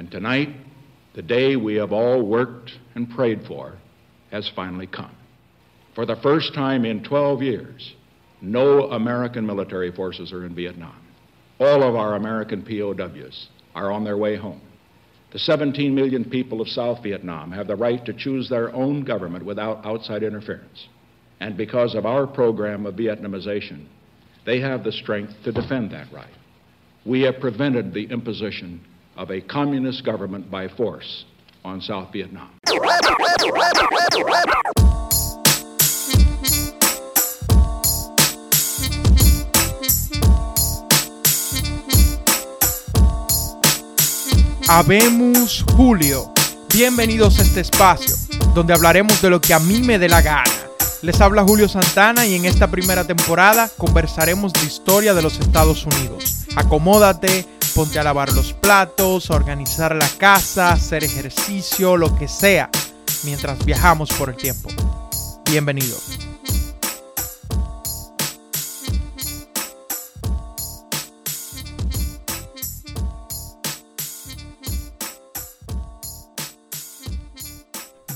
And tonight, the day we have all worked and prayed for has finally come. For the first time in 12 years, no American military forces are in Vietnam. All of our American POWs are on their way home. The 17 million people of South Vietnam have the right to choose their own government without outside interference. And because of our program of Vietnamization, they have the strength to defend that right. We have prevented the imposition of a communist government by force on South Vietnam. Habemos Julio. Bienvenidos a este espacio, donde hablaremos de lo que a mí me dé la gana. Les habla Julio Santana y en esta primera temporada conversaremos de historia de los Estados Unidos. Acomódate, ponte a lavar los platos, a organizar la casa, hacer ejercicio, lo que sea, mientras viajamos por el tiempo. Bienvenidos.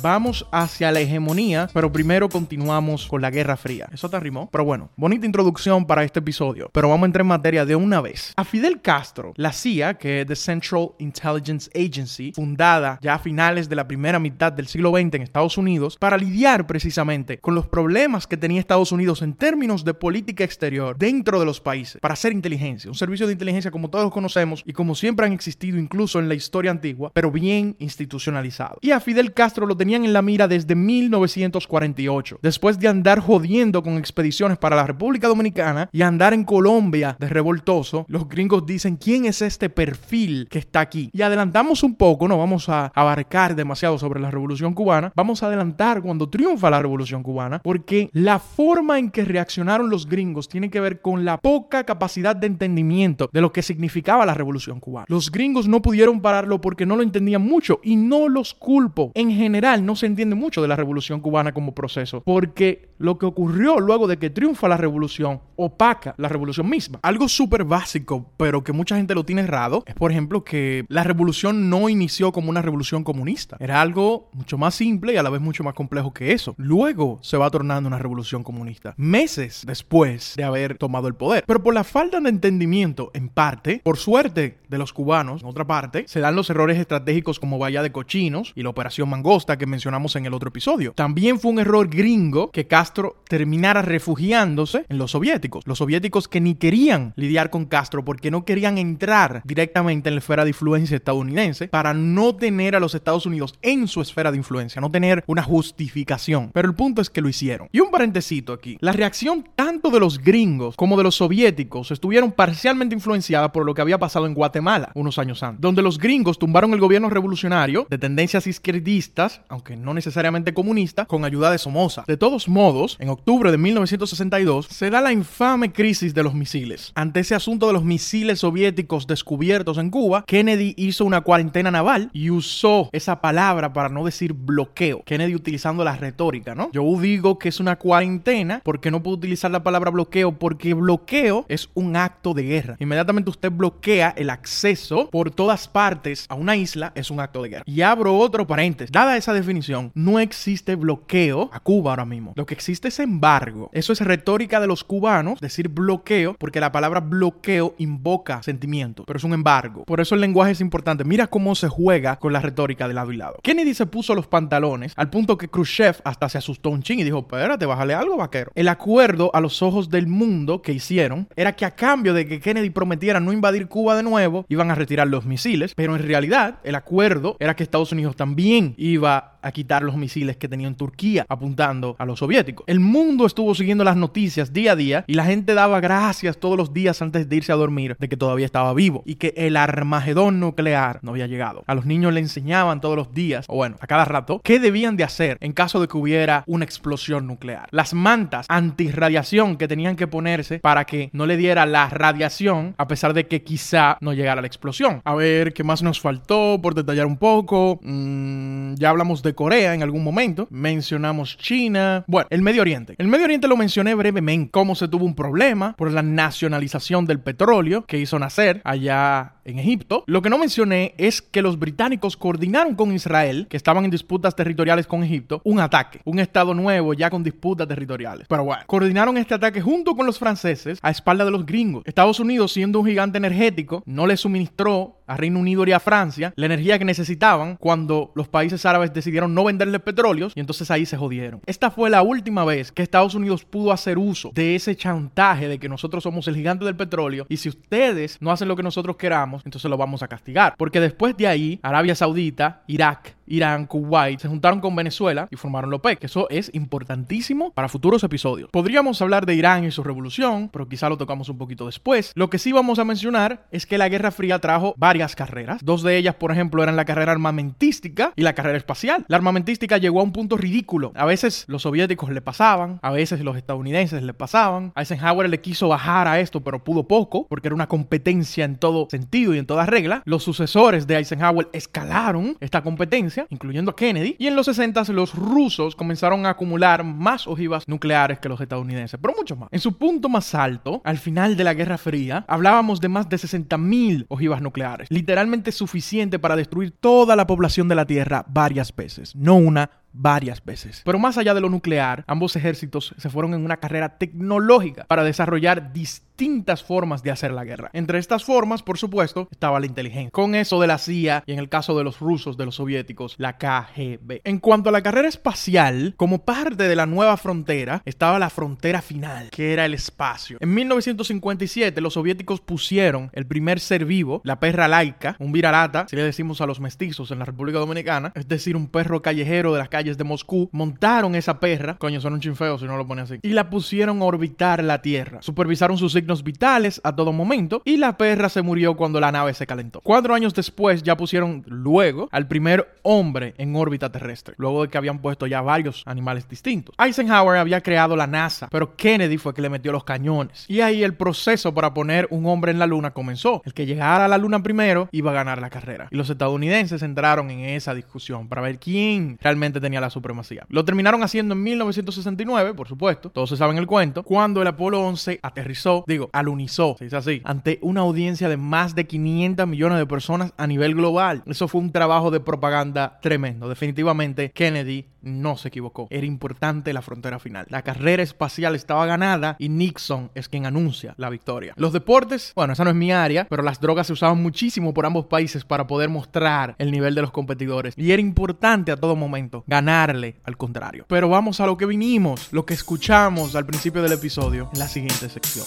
Vamos hacia la hegemonía, pero primero continuamos con la Guerra Fría. Eso te arrimó. Pero bueno, bonita introducción para este episodio, pero vamos a entrar en materia de una vez. A Fidel Castro, la CIA, que es The Central Intelligence Agency, fundada ya a finales de la primera mitad del siglo XX en Estados Unidos, para lidiar precisamente con los problemas que tenía Estados Unidos en términos de política exterior dentro de los países, para hacer inteligencia, un servicio de inteligencia como todos conocemos y como siempre han existido incluso en la historia antigua, pero bien institucionalizado. Y a Fidel Castro lo tenía en la mira desde 1948, después de andar jodiendo con expediciones para la República Dominicana y andar en Colombia de revoltoso, los gringos dicen, ¿quién es este perfil que está aquí? Y adelantamos un poco, no vamos a abarcar demasiado sobre la Revolución Cubana, vamos a adelantar cuando triunfa la Revolución Cubana, porque la forma en que reaccionaron los gringos tiene que ver con la poca capacidad de entendimiento de lo que significaba la Revolución Cubana. Los gringos no pudieron pararlo porque no lo entendían mucho y no los culpo. En general, no se entiende mucho de la revolución cubana como proceso, porque lo que ocurrió luego de que triunfa la revolución opaca la revolución misma. Algo súper básico, pero que mucha gente lo tiene errado, es por ejemplo que la revolución no inició como una revolución comunista. Era algo mucho más simple y a la vez mucho más complejo que eso. Luego se va tornando una revolución comunista, meses después de haber tomado el poder. Pero por la falta de entendimiento, en parte, por suerte de los cubanos, en otra parte, se dan los errores estratégicos como Bahía de Cochinos y la Operación Mangosta que mencionamos en el otro episodio. También fue un error gringo que Castro terminara refugiándose en los soviéticos. Los soviéticos que ni querían lidiar con Castro porque no querían entrar directamente en la esfera de influencia estadounidense para no tener a los Estados Unidos en su esfera de influencia, no tener una justificación. Pero el punto es que lo hicieron. Y un parentecito aquí. La reacción tanto de los gringos como de los soviéticos estuvieron parcialmente influenciadas por lo que había pasado en Guatemala unos años antes, donde los gringos tumbaron el gobierno revolucionario de tendencias izquierdistas, aunque no necesariamente comunista, con ayuda de Somoza. De todos modos, en octubre de 1962 se da la infame crisis de los misiles. Ante ese asunto de los misiles soviéticos descubiertos en Cuba, Kennedy hizo una cuarentena naval y usó esa palabra para no decir bloqueo. Kennedy utilizando la retórica, ¿no? Yo digo que es una cuarentena porque no puedo utilizar la palabra bloqueo porque bloqueo es un acto de guerra. Inmediatamente usted bloquea el acceso por todas partes a una isla, es un acto de guerra. Y abro otro paréntesis. Dada esa definición, no existe bloqueo a Cuba ahora mismo. Lo que existe es embargo. Eso es retórica de los cubanos, decir bloqueo, porque la palabra bloqueo invoca sentimiento, pero es un embargo. Por eso el lenguaje es importante. Mira cómo se juega con la retórica de lado. Kennedy se puso los pantalones al punto que Khrushchev hasta se asustó un ching y dijo, espérate, bájale algo, vaquero. El acuerdo a los ojos del mundo que hicieron era que a cambio de que Kennedy prometiera no invadir Cuba de nuevo, iban a retirar los misiles, pero en realidad el acuerdo era que Estados Unidos también iba a quitar los misiles que tenían Turquía apuntando a los soviéticos. El mundo estuvo siguiendo las noticias día a día y la gente daba gracias todos los días antes de irse a dormir de que todavía estaba vivo y que el armagedón nuclear no había llegado. A los niños le enseñaban todos los días, o bueno, a cada rato, qué debían de hacer en caso de que hubiera una explosión nuclear. Las mantas antirradiación que tenían que ponerse para que no le diera la radiación a pesar de que quizá no llegara la explosión. A ver, ¿qué más nos faltó por detallar un poco? Mm, ya hablamos de Corea en algún momento, mencionamos China, bueno, el Medio Oriente. El Medio Oriente lo mencioné brevemente, cómo se tuvo un problema por la nacionalización del petróleo que hizo nacer allá en Egipto. Lo que no mencioné es que los británicos coordinaron con Israel, que estaban en disputas territoriales con Egipto, un ataque, un estado nuevo ya con disputas territoriales. Pero bueno, coordinaron este ataque junto con los franceses a espalda de los gringos. Estados Unidos, siendo un gigante energético, no le suministró a Reino Unido y a Francia la energía que necesitaban cuando los países árabes decidieron no venderle petróleos y entonces ahí se jodieron. Esta fue la última vez que Estados Unidos pudo hacer uso de ese chantaje de que nosotros somos el gigante del petróleo y si ustedes no hacen lo que nosotros queramos, entonces lo vamos a castigar. Porque después de ahí, Arabia Saudita, Irak, Irán, Kuwait se juntaron con Venezuela y formaron la OPEC. Eso es importantísimo para futuros episodios. Podríamos hablar de Irán y su revolución, pero quizá lo tocamos un poquito después. Lo que sí vamos a mencionar es que la Guerra Fría trajo varias carreras. Dos de ellas, por ejemplo, eran la carrera armamentística y la carrera espacial. La armamentística llegó a un punto ridículo. A veces los soviéticos le pasaban, a veces los estadounidenses le pasaban. Eisenhower le quiso bajar a esto, pero pudo poco, porque era una competencia en todo sentido y en toda regla. Los sucesores de Eisenhower escalaron esta competencia incluyendo a Kennedy, y en los 60 los rusos comenzaron a acumular más ojivas nucleares que los estadounidenses, pero mucho más. En su punto más alto, al final de la Guerra Fría, hablábamos de más de 60.000 ojivas nucleares, literalmente suficiente para destruir toda la población de la Tierra varias veces, no una, varias veces. Pero más allá de lo nuclear, ambos ejércitos se fueron en una carrera tecnológica para desarrollar distintas formas de hacer la guerra. Entre estas formas, por supuesto, estaba la inteligencia. Con eso de la CIA y en el caso de los rusos, de los soviéticos, la KGB. En cuanto a la carrera espacial, como parte de la nueva frontera, estaba la frontera final, que era el espacio. En 1957, los soviéticos pusieron el primer ser vivo, la perra laica, un viralata, si le decimos a los mestizos en la República Dominicana, es decir, un perro callejero de las calles de Moscú, montaron esa perra, coño, son un chinfeo si no lo pone así, y la pusieron a orbitar la Tierra. Supervisaron sus signos vitales a todo momento y la perra se murió cuando la nave se calentó. Cuatro años después ya pusieron luego al primer hombre en órbita terrestre, luego de que habían puesto ya varios animales distintos. Eisenhower había creado la NASA, pero Kennedy fue que le metió los cañones. Y ahí el proceso para poner un hombre en la luna comenzó. El que llegara a la luna primero iba a ganar la carrera. Y los estadounidenses entraron en esa discusión para ver quién realmente tenía la supremacía. Lo terminaron haciendo en 1969, por supuesto, todos se saben el cuento, cuando el Apolo 11 aterrizó, digo, alunizó, se dice así, ante una audiencia de más de 500 millones de personas a nivel global. Eso fue un trabajo de propaganda tremendo. Definitivamente Kennedy no se equivocó. Era importante la frontera final. La carrera espacial estaba ganada y Nixon es quien anuncia la victoria. Los deportes, bueno, esa no es mi área, pero las drogas se usaban muchísimo por ambos países para poder mostrar el nivel de los competidores. Y era importante a todo momento ganarle al contrario. Pero vamos a lo que vinimos, lo que escuchamos al principio del episodio en la siguiente sección.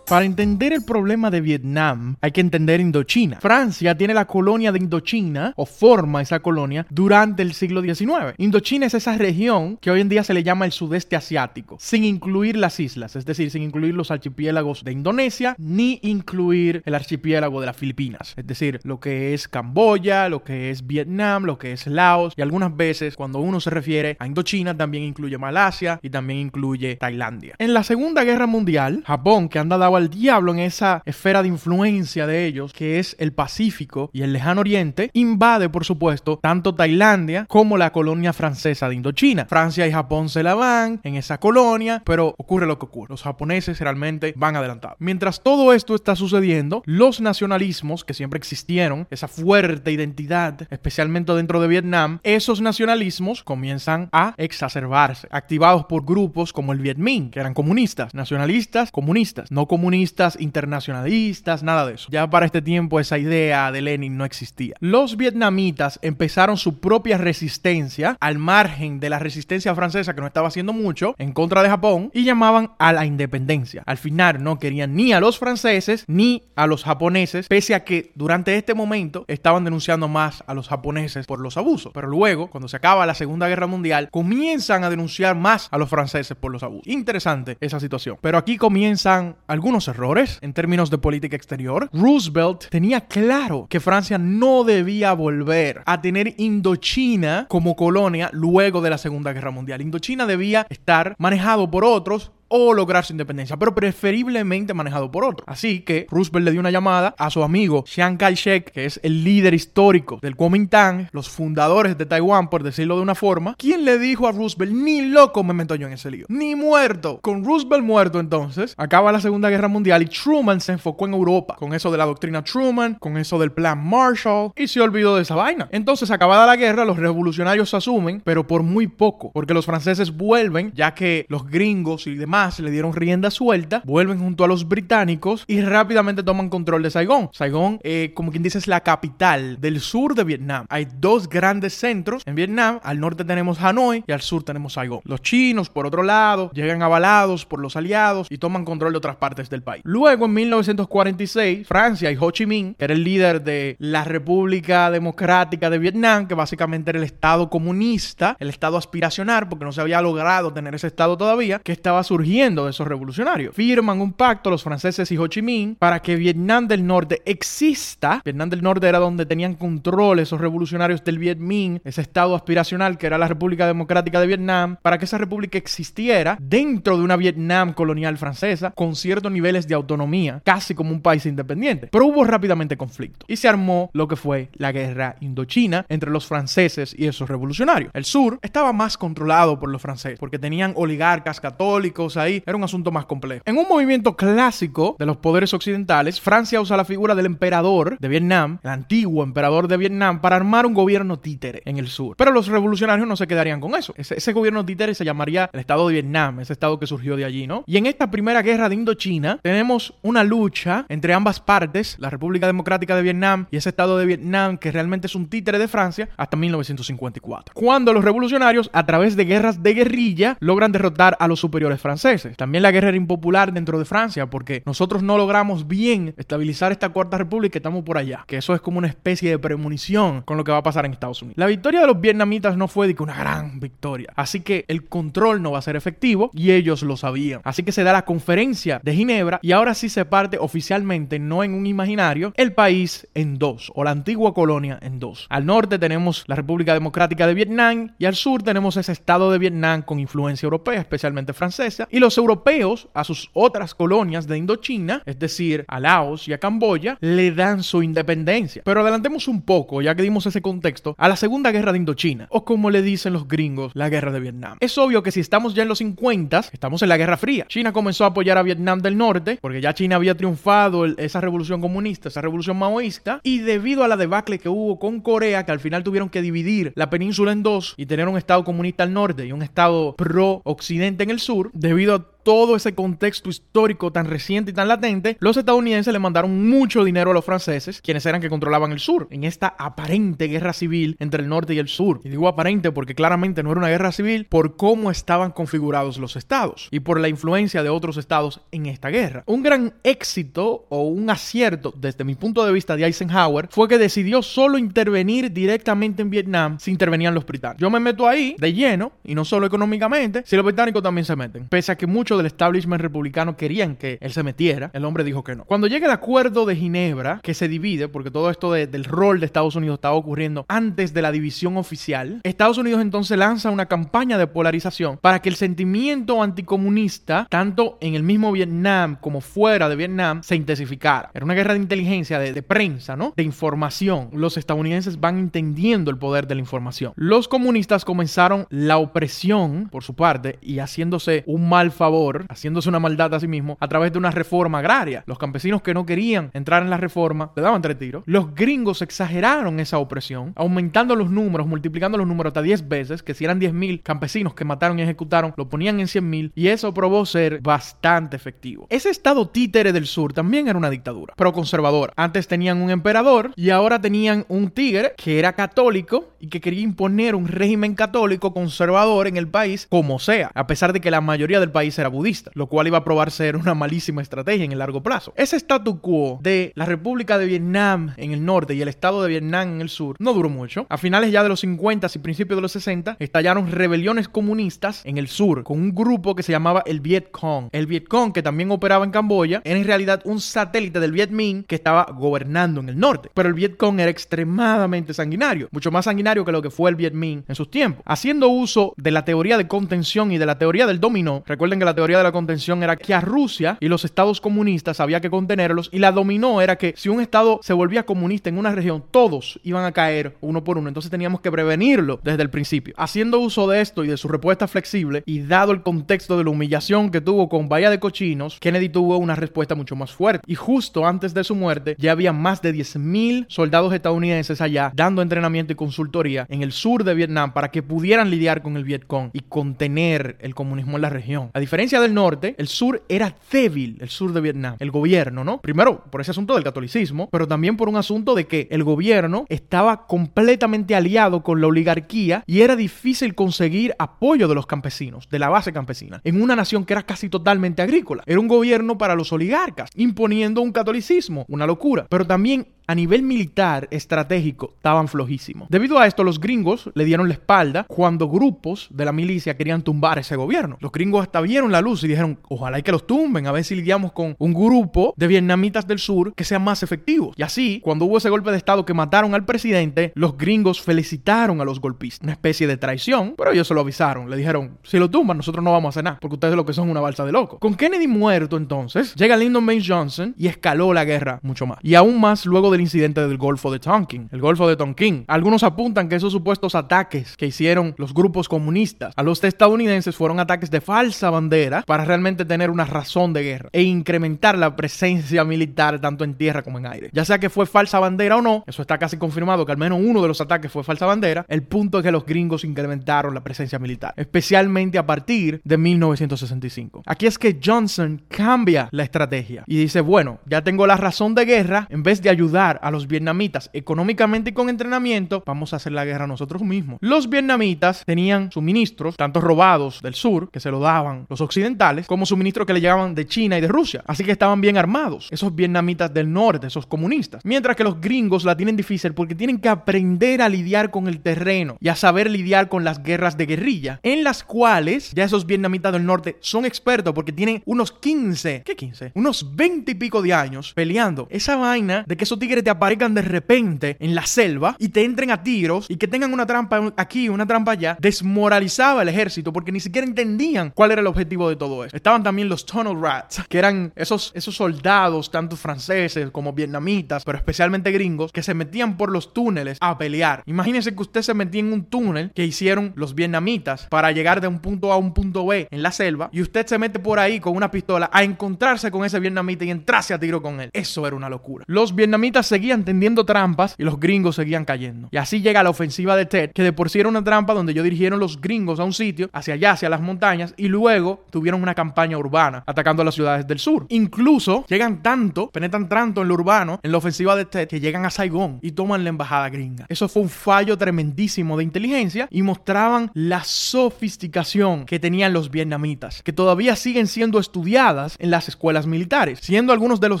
Para entender el problema de Vietnam hay que entender Indochina. Francia tiene la colonia de Indochina o forma esa colonia durante el siglo XIX. Indochina es esa región que hoy en día se le llama el sudeste asiático, sin incluir las islas, es decir, sin incluir los archipiélagos de Indonesia ni incluir el archipiélago de las Filipinas, es decir, lo que es Camboya, lo que es Vietnam, lo que es Laos y algunas veces cuando uno se refiere a Indochina también incluye Malasia y también incluye Tailandia. En la Segunda Guerra Mundial, Japón, que anda dado al diablo en esa esfera de influencia de ellos, que es el Pacífico y el Lejano Oriente, invade, por supuesto, tanto Tailandia como la colonia francesa de Indochina. Francia y Japón se la van en esa colonia, pero ocurre lo que ocurre. Los japoneses realmente van adelantados. Mientras todo esto está sucediendo, los nacionalismos que siempre existieron, esa fuerte identidad, especialmente dentro de Vietnam, esos nacionalismos comienzan a exacerbarse, activados por grupos como el Viet Minh, que eran comunistas, nacionalistas, comunistas, no comunistas comunistas, internacionalistas, nada de eso. Ya para este tiempo esa idea de Lenin no existía. Los vietnamitas empezaron su propia resistencia al margen de la resistencia francesa que no estaba haciendo mucho en contra de Japón y llamaban a la independencia. Al final no querían ni a los franceses ni a los japoneses, pese a que durante este momento estaban denunciando más a los japoneses por los abusos. Pero luego, cuando se acaba la Segunda Guerra Mundial, comienzan a denunciar más a los franceses por los abusos. Interesante esa situación. Pero aquí comienzan algunos errores en términos de política exterior. Roosevelt tenía claro que Francia no debía volver a tener Indochina como colonia luego de la Segunda Guerra Mundial. Indochina debía estar manejado por otros o lograr su independencia, pero preferiblemente manejado por otro. Así que Roosevelt le dio una llamada a su amigo Chiang Kai-shek, que es el líder histórico del Kuomintang, los fundadores de Taiwán, por decirlo de una forma, quien le dijo a Roosevelt, ni loco me meto yo en ese lío, ni muerto. Con Roosevelt muerto entonces, acaba la Segunda Guerra Mundial y Truman se enfocó en Europa, con eso de la doctrina Truman, con eso del plan Marshall, y se olvidó de esa vaina. Entonces, acabada la guerra, los revolucionarios asumen, pero por muy poco, porque los franceses vuelven, ya que los gringos y demás le dieron rienda suelta, vuelven junto a los británicos y rápidamente toman control de Saigón. Saigón, eh, como quien dice, es la capital del sur de Vietnam. Hay dos grandes centros en Vietnam. Al norte tenemos Hanoi y al sur tenemos Saigón. Los chinos, por otro lado, llegan avalados por los aliados y toman control de otras partes del país. Luego, en 1946, Francia y Ho Chi Minh, que era el líder de la República Democrática de Vietnam, que básicamente era el Estado comunista, el Estado aspiracional, porque no se había logrado tener ese Estado todavía, que estaba surgiendo de esos revolucionarios. Firman un pacto los franceses y Ho Chi Minh para que Vietnam del Norte exista. Vietnam del Norte era donde tenían control esos revolucionarios del Viet Minh, ese estado aspiracional que era la República Democrática de Vietnam, para que esa república existiera dentro de una Vietnam colonial francesa con ciertos niveles de autonomía, casi como un país independiente. Pero hubo rápidamente conflicto y se armó lo que fue la guerra indochina entre los franceses y esos revolucionarios. El sur estaba más controlado por los franceses porque tenían oligarcas católicos, ahí era un asunto más complejo. En un movimiento clásico de los poderes occidentales, Francia usa la figura del emperador de Vietnam, el antiguo emperador de Vietnam, para armar un gobierno títere en el sur. Pero los revolucionarios no se quedarían con eso. Ese, gobierno títere se llamaría el Estado de Vietnam, ese estado que surgió de allí, ¿no? Y en esta primera guerra de Indochina tenemos una lucha entre ambas partes, la República Democrática de Vietnam y ese Estado de Vietnam que realmente es un títere de Francia hasta 1954. Cuando los revolucionarios, a través de guerras de guerrilla, logran derrotar a los superiores franceses. También la guerra era impopular dentro de Francia porque nosotros no logramos bien estabilizar esta cuarta república y estamos por allá. Que eso es como una especie de premonición con lo que va a pasar en Estados Unidos. La victoria de los vietnamitas no fue de que una gran victoria. Así que el control no va a ser efectivo y ellos lo sabían. Así que se da la conferencia de Ginebra y ahora sí se parte oficialmente, no en un imaginario, el país en dos o la antigua colonia en dos. Al norte tenemos la República Democrática de Vietnam y al sur tenemos ese estado de Vietnam con influencia europea, especialmente francesa, y los europeos a sus otras colonias de Indochina, es decir, a Laos y a Camboya, le dan su independencia. Pero adelantemos un poco, ya que dimos ese contexto, a la Segunda Guerra de Indochina, o como le dicen los gringos, la Guerra de Vietnam. Es obvio que si estamos ya en los 50, estamos en la Guerra Fría. China comenzó a apoyar a Vietnam del Norte, porque ya China había triunfado esa revolución comunista, esa revolución maoísta, y debido a la debacle que hubo con Corea, que al final tuvieron que dividir la península en dos y tener un Estado comunista al norte y un Estado pro-occidente en el sur, debido debido todo ese contexto histórico tan reciente y tan latente, los estadounidenses le mandaron mucho dinero a los franceses, quienes eran que controlaban el sur, en esta aparente guerra civil entre el norte y el sur. Y digo aparente porque claramente no era una guerra civil por cómo estaban configurados los estados y por la influencia de otros estados en esta guerra. Un gran éxito o un acierto desde mi punto de vista de Eisenhower fue que decidió solo intervenir directamente en Vietnam si intervenían los británicos. Yo me meto ahí de lleno y no solo económicamente, si los británicos también se meten. Pese que muchos del establishment republicano querían que él se metiera, el hombre dijo que no. Cuando llega el acuerdo de Ginebra, que se divide, porque todo esto del rol de Estados Unidos estaba ocurriendo antes de la división oficial, Estados Unidos entonces lanza una campaña de polarización para que el sentimiento anticomunista, tanto en el mismo Vietnam como fuera de Vietnam, se intensificara. Era una guerra de inteligencia, de, de prensa, ¿no? De información. Los estadounidenses van entendiendo el poder de la información. Los comunistas comenzaron la opresión, por su parte, y haciéndose un mal favor, haciéndose una maldad a sí mismo, a través de una reforma agraria. Los campesinos que no querían entrar en la reforma le daban tres tiros. Los gringos exageraron esa opresión, aumentando los números, multiplicando los números hasta 10 veces, que si eran 10.000 campesinos que mataron y ejecutaron, lo ponían en 100.000 y eso probó ser bastante efectivo. Ese estado títere del sur también era una dictadura, pero conservadora. Antes tenían un emperador y ahora tenían un tigre que era católico y que quería imponer un régimen católico conservador en el país como sea, a pesar de que la mayoría del país era budista, lo cual iba a probar ser una malísima estrategia en el largo plazo. Ese statu quo de la República de Vietnam en el norte y el Estado de Vietnam en el sur no duró mucho. A finales ya de los 50 y principios de los 60 estallaron rebeliones comunistas en el sur con un grupo que se llamaba el Viet Cong. El Viet Cong, que también operaba en Camboya, era en realidad un satélite del Viet Minh que estaba gobernando en el norte. Pero el Viet Cong era extremadamente sanguinario, mucho más sanguinario que lo que fue el Viet Minh en sus tiempos. Haciendo uso de la teoría de contención y de la teoría del dominó, recuerden que la teoría de la contención era que a Rusia y los estados comunistas había que contenerlos y la dominó era que si un estado se volvía comunista en una región, todos iban a caer uno por uno. Entonces teníamos que prevenirlo desde el principio. Haciendo uso de esto y de su respuesta flexible y dado el contexto de la humillación que tuvo con Bahía de Cochinos, Kennedy tuvo una respuesta mucho más fuerte. Y justo antes de su muerte ya había más de 10.000 soldados estadounidenses allá dando entrenamiento y consultoría en el sur de Vietnam para que pudieran lidiar con el Vietcong y contener el comunismo en la región. A diferencia del norte, el sur era débil, el sur de Vietnam, el gobierno, ¿no? Primero por ese asunto del catolicismo, pero también por un asunto de que el gobierno estaba completamente aliado con la oligarquía y era difícil conseguir apoyo de los campesinos, de la base campesina, en una nación que era casi totalmente agrícola. Era un gobierno para los oligarcas, imponiendo un catolicismo, una locura, pero también a nivel militar estratégico estaban flojísimos. Debido a esto, los gringos le dieron la espalda cuando grupos de la milicia querían tumbar ese gobierno. Los gringos hasta vieron la luz y dijeron, ojalá y que los tumben, a ver si lidiamos con un grupo de vietnamitas del sur que sean más efectivos. Y así, cuando hubo ese golpe de estado que mataron al presidente, los gringos felicitaron a los golpistas. Una especie de traición, pero ellos se lo avisaron. Le dijeron, si lo tumban, nosotros no vamos a hacer nada, porque ustedes lo que son una balsa de loco. Con Kennedy muerto entonces, llega Lyndon Baines Johnson y escaló la guerra mucho más. Y aún más luego del incidente del Golfo de Tonkin, el Golfo de Tonkin. Algunos apuntan que esos supuestos ataques que hicieron los grupos comunistas a los estadounidenses fueron ataques de falsa bandera para realmente tener una razón de guerra e incrementar la presencia militar tanto en tierra como en aire. Ya sea que fue falsa bandera o no, eso está casi confirmado que al menos uno de los ataques fue falsa bandera, el punto es que los gringos incrementaron la presencia militar, especialmente a partir de 1965. Aquí es que Johnson cambia la estrategia y dice, bueno, ya tengo la razón de guerra, en vez de ayudar a los vietnamitas económicamente y con entrenamiento, vamos a hacer la guerra nosotros mismos. Los vietnamitas tenían suministros, tanto robados del sur, que se lo daban los occidentales, como suministros que le llegaban de China y de Rusia. Así que estaban bien armados, esos vietnamitas del norte, esos comunistas. Mientras que los gringos la tienen difícil porque tienen que aprender a lidiar con el terreno y a saber lidiar con las guerras de guerrilla, en las cuales ya esos vietnamitas del norte son expertos porque tienen unos 15, ¿qué 15? Unos 20 y pico de años peleando. Esa vaina de que esos tigres te aparezcan de repente en la selva y te entren a tiros y que tengan una trampa aquí, una trampa allá, desmoralizaba el ejército porque ni siquiera entendían cuál era el objetivo de todo esto. Estaban también los Tunnel Rats, que eran esos, esos soldados, tanto franceses como vietnamitas, pero especialmente gringos, que se metían por los túneles a pelear. Imagínense que usted se metía en un túnel que hicieron los vietnamitas para llegar de un punto A a un punto B en la selva y usted se mete por ahí con una pistola a encontrarse con ese vietnamita y entrarse a tiro con él. Eso era una locura. Los vietnamitas seguían tendiendo trampas y los gringos seguían cayendo. Y así llega la ofensiva de Ted, que de por sí era una trampa donde ellos dirigieron los gringos a un sitio, hacia allá, hacia las montañas, y luego tuvieron una campaña urbana atacando a las ciudades del sur. Incluso llegan tanto, penetran tanto en lo urbano, en la ofensiva de Ted, que llegan a Saigón y toman la embajada gringa. Eso fue un fallo tremendísimo de inteligencia y mostraban la sofisticación que tenían los vietnamitas, que todavía siguen siendo estudiadas en las escuelas militares, siendo algunos de los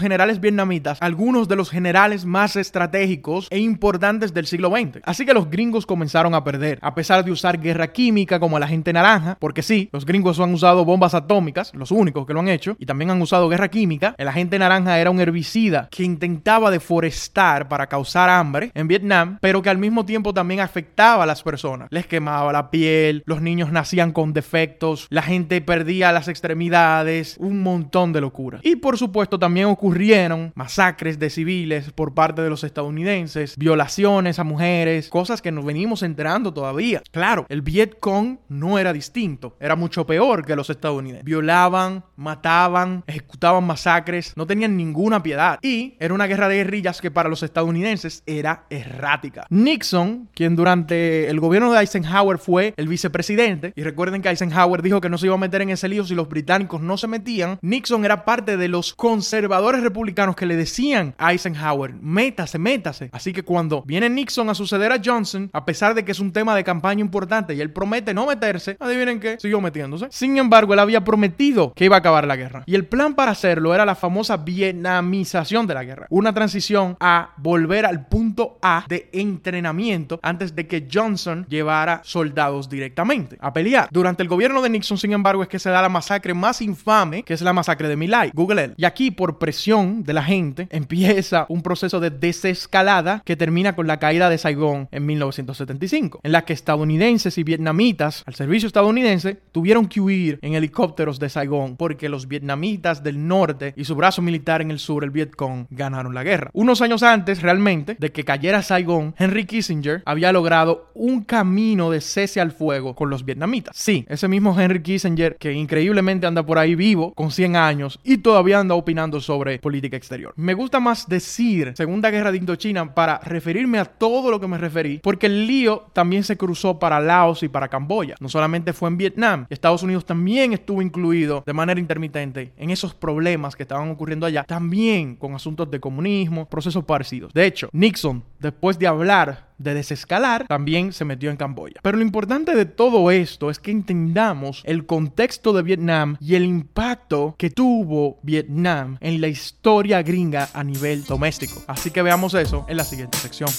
generales vietnamitas algunos de los generales más estratégicos e importantes del siglo XX. Así que los gringos comenzaron a perder, a pesar de usar guerra química como la gente naranja, porque sí, los gringos han usado bombas atómicas, los únicos que lo han hecho, y también han usado guerra química. El agente naranja era un herbicida que intentaba deforestar para causar hambre en Vietnam, pero que al mismo tiempo también afectaba a las personas. Les quemaba la piel, los niños nacían con defectos, la gente perdía las extremidades, un montón de locuras. Y por supuesto también ocurrieron masacres de civiles por parte de los estadounidenses, violaciones a mujeres, cosas que nos venimos enterando todavía. Claro, el Viet Cong no era distinto, era mucho peor que los estadounidenses. Violaban, mataban, ejecutaban masacres, no tenían ninguna piedad. Y era una guerra de guerrillas que para los estadounidenses era errática. Nixon, quien durante el gobierno de Eisenhower fue el vicepresidente, y recuerden que Eisenhower dijo que no se iba a meter en ese lío si los británicos no se metían, Nixon era parte de los conservadores republicanos que le decían a Eisenhower, métase, métase. Así que cuando viene Nixon a suceder a Johnson, a pesar de que es un tema de campaña importante y él promete no meterse, adivinen qué, siguió metiéndose. Sin embargo, él había prometido que iba a acabar la guerra. Y el plan para hacerlo era la famosa vietnamización de la guerra. Una transición a volver al punto A de entrenamiento antes de que Johnson llevara soldados directamente a pelear. Durante el gobierno de Nixon, sin embargo, es que se da la masacre más infame, que es la masacre de My Google él. Y aquí, por presión de la gente, empieza un proceso de desescalada que termina con la caída de Saigón en 1975, en la que estadounidenses y vietnamitas al servicio estadounidense tuvieron que huir en helicópteros de Saigón porque los vietnamitas del norte y su brazo militar en el sur, el Vietcong, ganaron la guerra. Unos años antes, realmente, de que cayera Saigón, Henry Kissinger había logrado un camino de cese al fuego con los vietnamitas. Sí, ese mismo Henry Kissinger que increíblemente anda por ahí vivo, con 100 años, y todavía anda opinando sobre política exterior. Me gusta más decir Segunda Guerra de Indochina para referirme a todo lo que me referí, porque el lío también se cruzó para Laos y para Camboya. No solamente fue en Vietnam, Estados Unidos también estuvo incluido de manera intermitente en esos problemas que estaban ocurriendo allá, también con asuntos de comunismo, procesos parecidos. De hecho, Nixon, después de hablar de desescalar, también se metió en Camboya. Pero lo importante de todo esto es que entendamos el contexto de Vietnam y el impacto que tuvo Vietnam en la historia gringa a nivel doméstico. Así que veamos eso en la siguiente sección.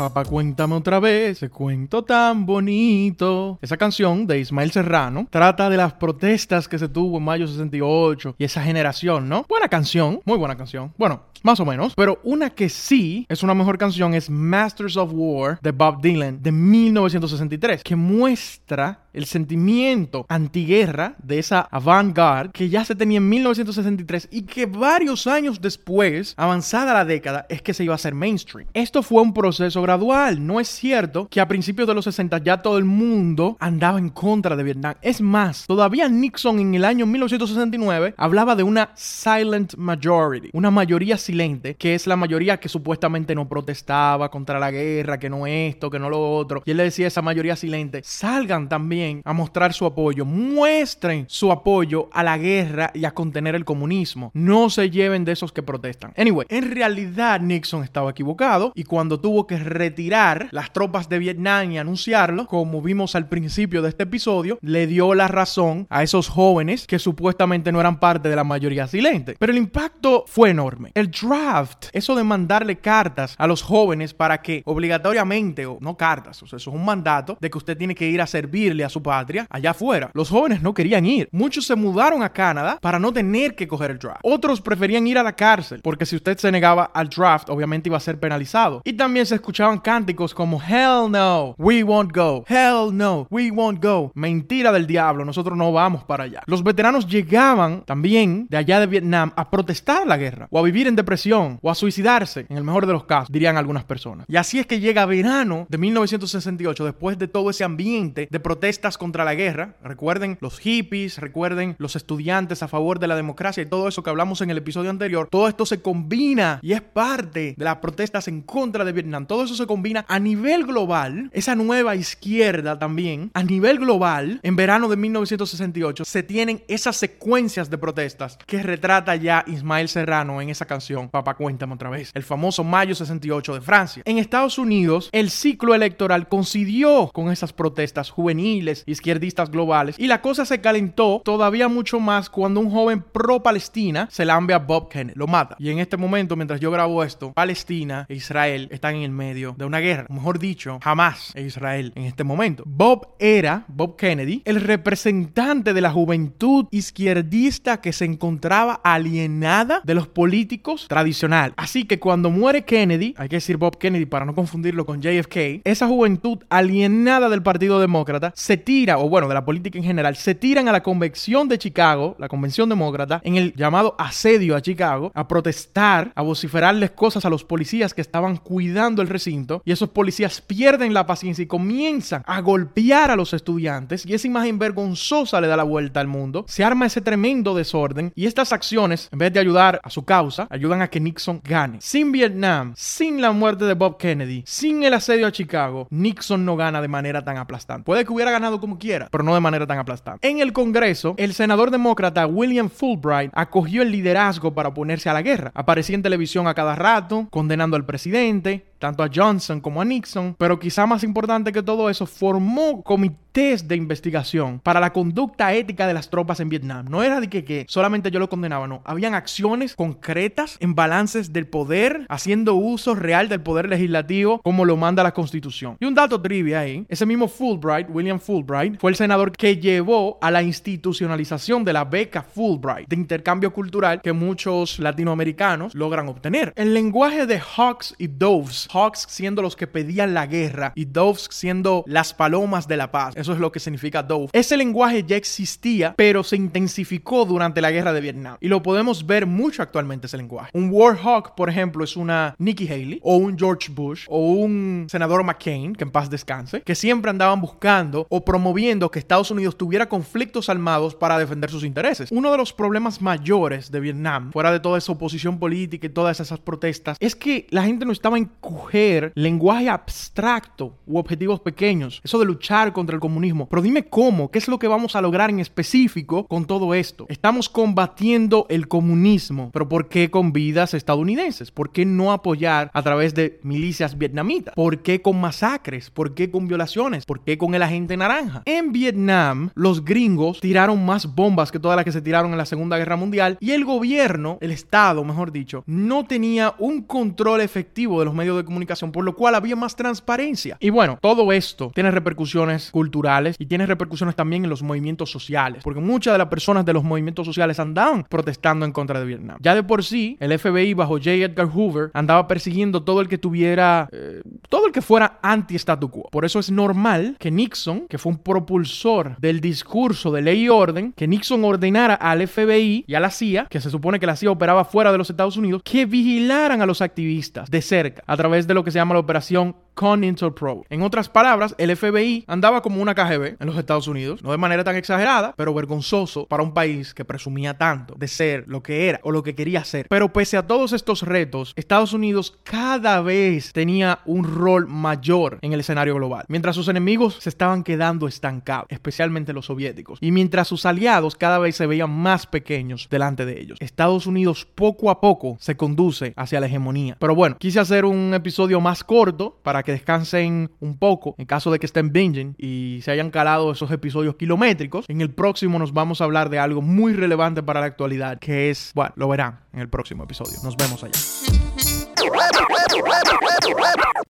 Papá, cuéntame otra vez ese cuento tan bonito. Esa canción de Ismael Serrano trata de las protestas que se tuvo en mayo 68 y esa generación, ¿no? Buena canción, muy buena canción. Bueno, más o menos. Pero una que sí es una mejor canción es Masters of War de Bob Dylan de 1963, que muestra el sentimiento antiguerra de esa avant-garde que ya se tenía en 1963 y que varios años después, avanzada la década, es que se iba a hacer mainstream. Esto fue un proceso gradual. No es cierto que a principios de los 60 ya todo el mundo andaba en contra de Vietnam. Es más, todavía Nixon en el año 1969 hablaba de una silent majority, una mayoría silente, que es la mayoría que supuestamente no protestaba contra la guerra, que no esto, que no lo otro. Y él le decía a esa mayoría silente, salgan también a mostrar su apoyo. Muestren su apoyo a la guerra y a contener el comunismo. No se lleven de esos que protestan. Anyway, en realidad Nixon estaba equivocado y cuando tuvo que retirar las tropas de Vietnam y anunciarlo, como vimos al principio de este episodio, le dio la razón a esos jóvenes que supuestamente no eran parte de la mayoría silente. Pero el impacto fue enorme. El draft, eso de mandarle cartas a los jóvenes para que obligatoriamente, o no cartas, o sea, eso es un mandato de que usted tiene que ir a servirle a su patria allá afuera. Los jóvenes no querían ir. Muchos se mudaron a Canadá para no tener que coger el draft. Otros preferían ir a la cárcel porque si usted se negaba al draft, obviamente iba a ser penalizado. Y también se escuchaban cánticos como Hell no, we won't go. Hell no, we won't go. Mentira del diablo, nosotros no vamos para allá. Los veteranos llegaban también de allá de Vietnam a protestar la guerra o a vivir en depresión o a suicidarse, en el mejor de los casos, dirían algunas personas. Y así es que llega verano de 1968, después de todo ese ambiente de protesta contra la guerra. Recuerden los hippies, recuerden los estudiantes a favor de la democracia y todo eso que hablamos en el episodio anterior. Todo esto se combina y es parte de las protestas en contra de Vietnam. Todo eso se combina a nivel global. Esa nueva izquierda también, a nivel global, en verano de 1968, se tienen esas secuencias de protestas que retrata ya Ismael Serrano en esa canción. Papá, cuéntame otra vez. El famoso mayo 68 de Francia. En Estados Unidos, el ciclo electoral coincidió con esas protestas juveniles izquierdistas globales. Y la cosa se calentó todavía mucho más cuando un joven pro-Palestina se lambe a Bob Kennedy, lo mata. Y en este momento, mientras yo grabo esto, Palestina e Israel están en el medio de una guerra. mejor dicho, jamás e Israel en este momento. Bob era, Bob Kennedy, el representante de la juventud izquierdista que se encontraba alienada de los políticos tradicionales. Así que cuando muere Kennedy, hay que decir Bob Kennedy para no confundirlo con JFK, esa juventud alienada del Partido Demócrata se tira, o bueno, de la política en general, se tiran a la convención de Chicago, la convención demócrata, en el llamado asedio a Chicago, a protestar, a vociferarles cosas a los policías que estaban cuidando el recinto y esos policías pierden la paciencia y comienzan a golpear a los estudiantes y esa imagen vergonzosa le da la vuelta al mundo. Se arma ese tremendo desorden y estas acciones, en vez de ayudar a su causa, ayudan a que Nixon gane. Sin Vietnam, sin la muerte de Bob Kennedy, sin el asedio a Chicago, Nixon no gana de manera tan aplastante. Puede que hubiera ganado como quiera, pero no de manera tan aplastante. En el Congreso, el senador demócrata William Fulbright acogió el liderazgo para oponerse a la guerra. Aparecía en televisión a cada rato, condenando al presidente, tanto a Johnson como a Nixon, pero quizá más importante que todo eso, formó comités de investigación para la conducta ética de las tropas en Vietnam. No era de que, solamente yo lo condenaba, no. Habían acciones concretas en balances del poder, haciendo uso real del poder legislativo como lo manda la Constitución. Y un dato trivia ahí, ese mismo Fulbright, William Fulbright, fue el senador que llevó a la institucionalización de la beca Fulbright de intercambio cultural que muchos latinoamericanos logran obtener. El lenguaje de Hawks y Doves Hawks siendo los que pedían la guerra y Doves siendo las palomas de la paz. Eso es lo que significa Dove. Ese lenguaje ya existía, pero se intensificó durante la guerra de Vietnam. Y lo podemos ver mucho actualmente ese lenguaje. Un Warhawk, por ejemplo, es una Nikki Haley o un George Bush o un senador McCain, que en paz descanse, que siempre andaban buscando o promoviendo que Estados Unidos tuviera conflictos armados para defender sus intereses. Uno de los problemas mayores de Vietnam, fuera de toda esa oposición política y todas esas protestas, es que la gente no estaba en lenguaje abstracto u objetivos pequeños. Eso de luchar contra el comunismo. Pero dime cómo, qué es lo que vamos a lograr en específico con todo esto. Estamos combatiendo el comunismo, pero ¿por qué con vidas estadounidenses? ¿Por qué no apoyar a través de milicias vietnamitas? ¿Por qué con masacres? ¿Por qué con violaciones? ¿Por qué con el agente naranja? En Vietnam, los gringos tiraron más bombas que todas las que se tiraron en la Segunda Guerra Mundial y el gobierno, el Estado, mejor dicho, no tenía un control efectivo de los medios de comunicación, por lo cual había más transparencia. Y bueno, todo esto tiene repercusiones culturales y tiene repercusiones también en los movimientos sociales, porque muchas de las personas de los movimientos sociales andaban protestando en contra de Vietnam. Ya de por sí, el FBI bajo J. Edgar Hoover andaba persiguiendo todo el que tuviera, eh, todo el que fuera anti-statu quo. Por eso es normal que Nixon, que fue un propulsor del discurso de ley y orden, que Nixon ordenara al FBI y a la CIA, que se supone que la CIA operaba fuera de los Estados Unidos, que vigilaran a los activistas de cerca a través de lo que se llama la operación Pro. En otras palabras, el FBI andaba como una KGB en los Estados Unidos, no de manera tan exagerada, pero vergonzoso para un país que presumía tanto de ser lo que era o lo que quería ser. Pero pese a todos estos retos, Estados Unidos cada vez tenía un rol mayor en el escenario global, mientras sus enemigos se estaban quedando estancados, especialmente los soviéticos, y mientras sus aliados cada vez se veían más pequeños delante de ellos. Estados Unidos poco a poco se conduce hacia la hegemonía. Pero bueno, quise hacer un episodio más corto para que descansen un poco en caso de que estén binging y se hayan calado esos episodios kilométricos. En el próximo nos vamos a hablar de algo muy relevante para la actualidad, que es, bueno, lo verán en el próximo episodio. Nos vemos allá.